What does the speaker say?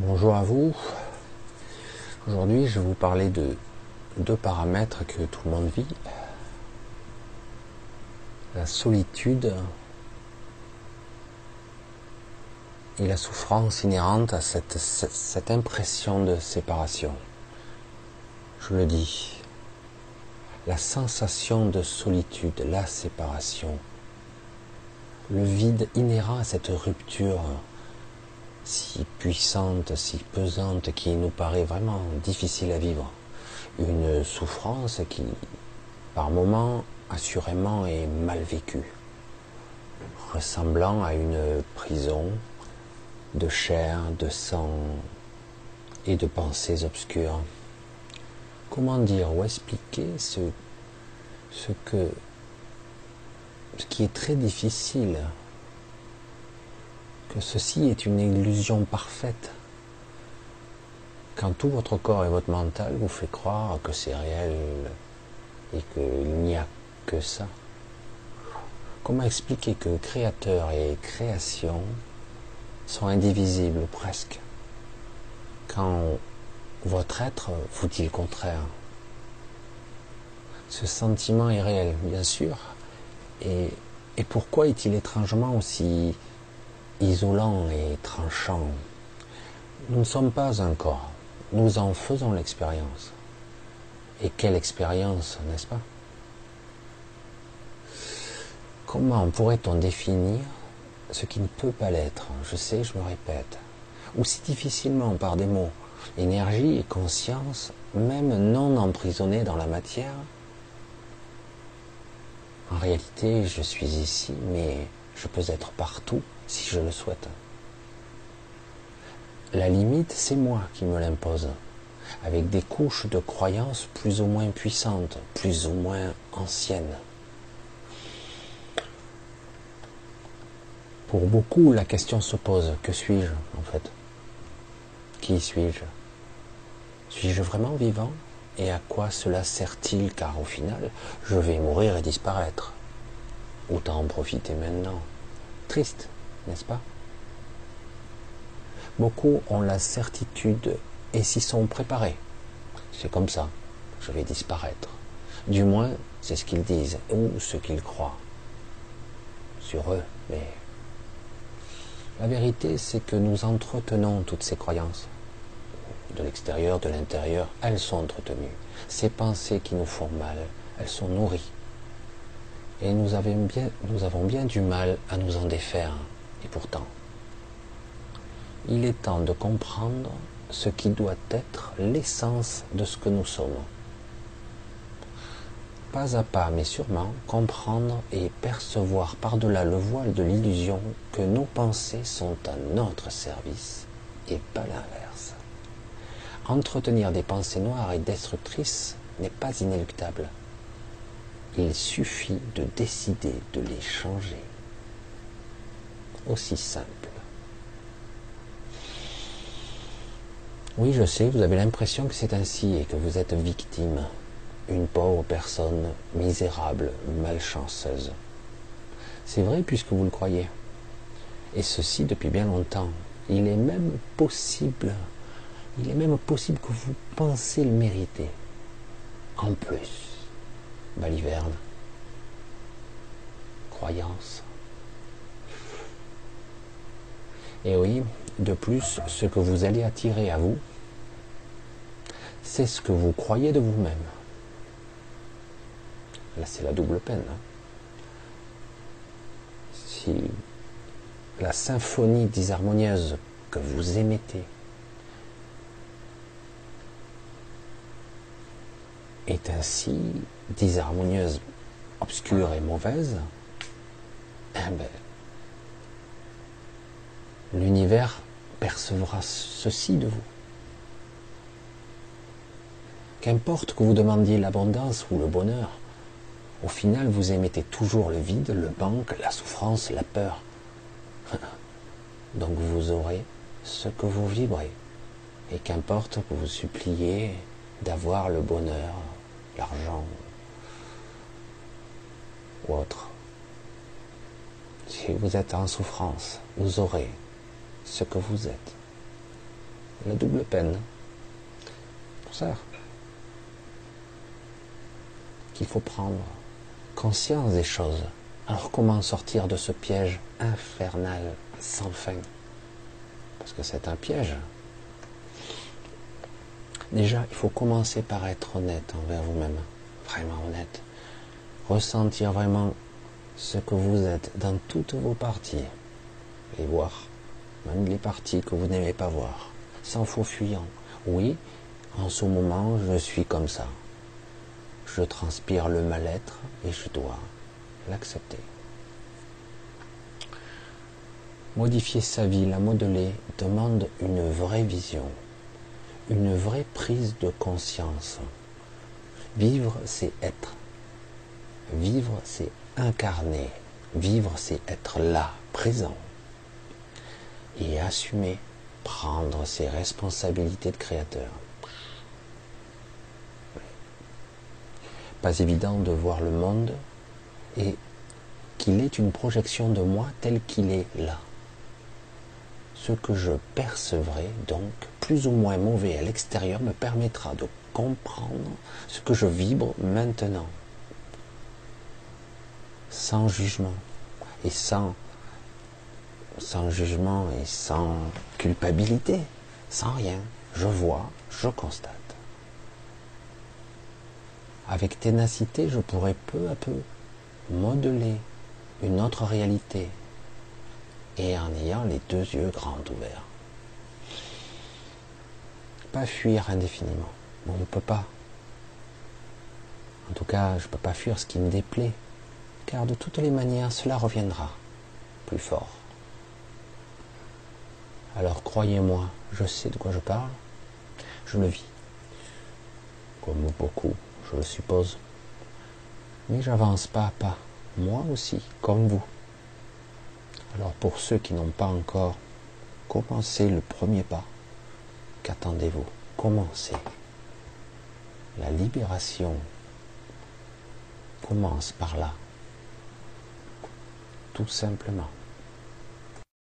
Bonjour à vous. Aujourd'hui, je vais vous parler de deux paramètres que tout le monde vit. La solitude et la souffrance inhérente à cette, impression de séparation. Je le dis, la sensation de solitude, la séparation, le vide inhérent à cette rupture si puissante, si pesante, qui nous paraît vraiment difficile à vivre. Une souffrance qui, par moments, assurément est mal vécue, ressemblant à une prison de chair, de sang et de pensées obscures. Comment dire ou expliquer ce, ce que ce qui est très difficile ceci est une illusion parfaite. Quand tout votre corps et votre mental vous fait croire que c'est réel et qu'il n'y a que ça. Comment expliquer que créateur et création sont indivisibles presque? Quand votre être vous dit le contraire? Ce sentiment est réel, bien sûr. Et pourquoi est-il étrangement aussi isolant et tranchant. Nous ne sommes pas un corps, nous en faisons l'expérience. Et quelle expérience, n'est-ce pas? Comment pourrait-on définir ce qui ne peut pas l'être? Je sais, je me répète. Ou si difficilement par des mots, énergie et conscience, même non emprisonnées dans la matière? En réalité, je suis ici, mais je peux être partout si je le souhaite. La limite, c'est moi qui me l'impose, avec des couches de croyances plus ou moins puissantes, plus ou moins anciennes. Pour beaucoup, la question se pose, que suis-je en fait? Qui suis-je? Suis-je vraiment vivant? Et à quoi cela sert-il? Car au final, je vais mourir et disparaître. Autant en profiter maintenant. Triste, n'est-ce pas? Beaucoup ont la certitude et s'y sont préparés. C'est comme ça, je vais disparaître. Du moins, c'est ce qu'ils disent ou ce qu'ils croient sur eux. Mais la vérité, c'est que nous entretenons toutes ces croyances. De l'extérieur, de l'intérieur, elles sont entretenues. Ces pensées qui nous font mal, elles sont nourries. Et nous avons bien, nous avons bien du mal à nous en défaire. Et pourtant, il est temps de comprendre ce qui doit être l'essence de ce que nous sommes. Pas à pas, mais sûrement, comprendre et percevoir par-delà le voile de l'illusion que nos pensées sont à notre service et pas l'inverse. Entretenir des pensées noires et destructrices n'est pas inéluctable. Il suffit de décider de les changer aussi simple. Oui, je sais, vous avez l'impression que c'est ainsi et que vous êtes victime, une pauvre personne misérable, malchanceuse. C'est vrai puisque vous le croyez. Et ceci depuis bien longtemps. Il est même possible, il est même possible que vous pensez le mériter. En plus, baliverne, croyance. Et oui, de plus, ce que vous allez attirer à vous, c'est ce que vous croyez de vous-même. Là, c'est la double peine. Hein. Si la symphonie disharmonieuse que vous émettez est ainsi disharmonieuse, obscure et mauvaise, eh ben, l'univers percevra ceci de vous. Qu'importe que vous demandiez l'abondance ou le bonheur, au final vous émettez toujours le vide, le manque, la souffrance, la peur. Donc vous aurez ce que vous vibrez. Et qu'importe que vous suppliez d'avoir le bonheur, l'argent ou autre. Si vous êtes en souffrance, vous aurez ce que vous êtes. la double peine. Pour ça qu'il faut prendre conscience des choses. Alors comment sortir de ce piège infernal sans fin? Parce que c'est un piège. Déjà, il faut commencer par être honnête envers vous-même, vraiment honnête. Ressentir vraiment ce que vous êtes dans toutes vos parties et voir, même les parties que vous n'aimez pas voir, sans faux fuyant. Oui, en ce moment, je suis comme ça. Je transpire le mal-être et je dois l'accepter. Modifier sa vie, la modeler, demande une vraie vision, une vraie prise de conscience. Vivre, c'est être. Vivre, c'est incarner. Vivre, c'est être là, présent. Et assumer, prendre ses responsabilités de créateur. Pas évident de voir le monde et qu'il est une projection de moi tel qu'il est là. Ce que je percevrai donc plus ou moins mauvais à l'extérieur me permettra de comprendre ce que je vibre maintenant sans jugement et sans, sans jugement et sans culpabilité, sans rien. Je vois, je constate. Avec ténacité, je pourrais peu à peu modeler une autre réalité et en ayant les deux yeux grands ouverts. Pas fuir indéfiniment. on ne peut pas. En tout cas, je ne peux pas fuir ce qui me déplaît car de toutes les manières cela reviendra plus fort. Alors croyez-moi, je sais de quoi je parle, je le vis, comme beaucoup, je le suppose, mais j'avance pas à pas, moi aussi, comme vous. Alors pour ceux qui n'ont pas encore commencé le premier pas, qu'attendez-vous? Commencez. La libération commence par là tout simplement.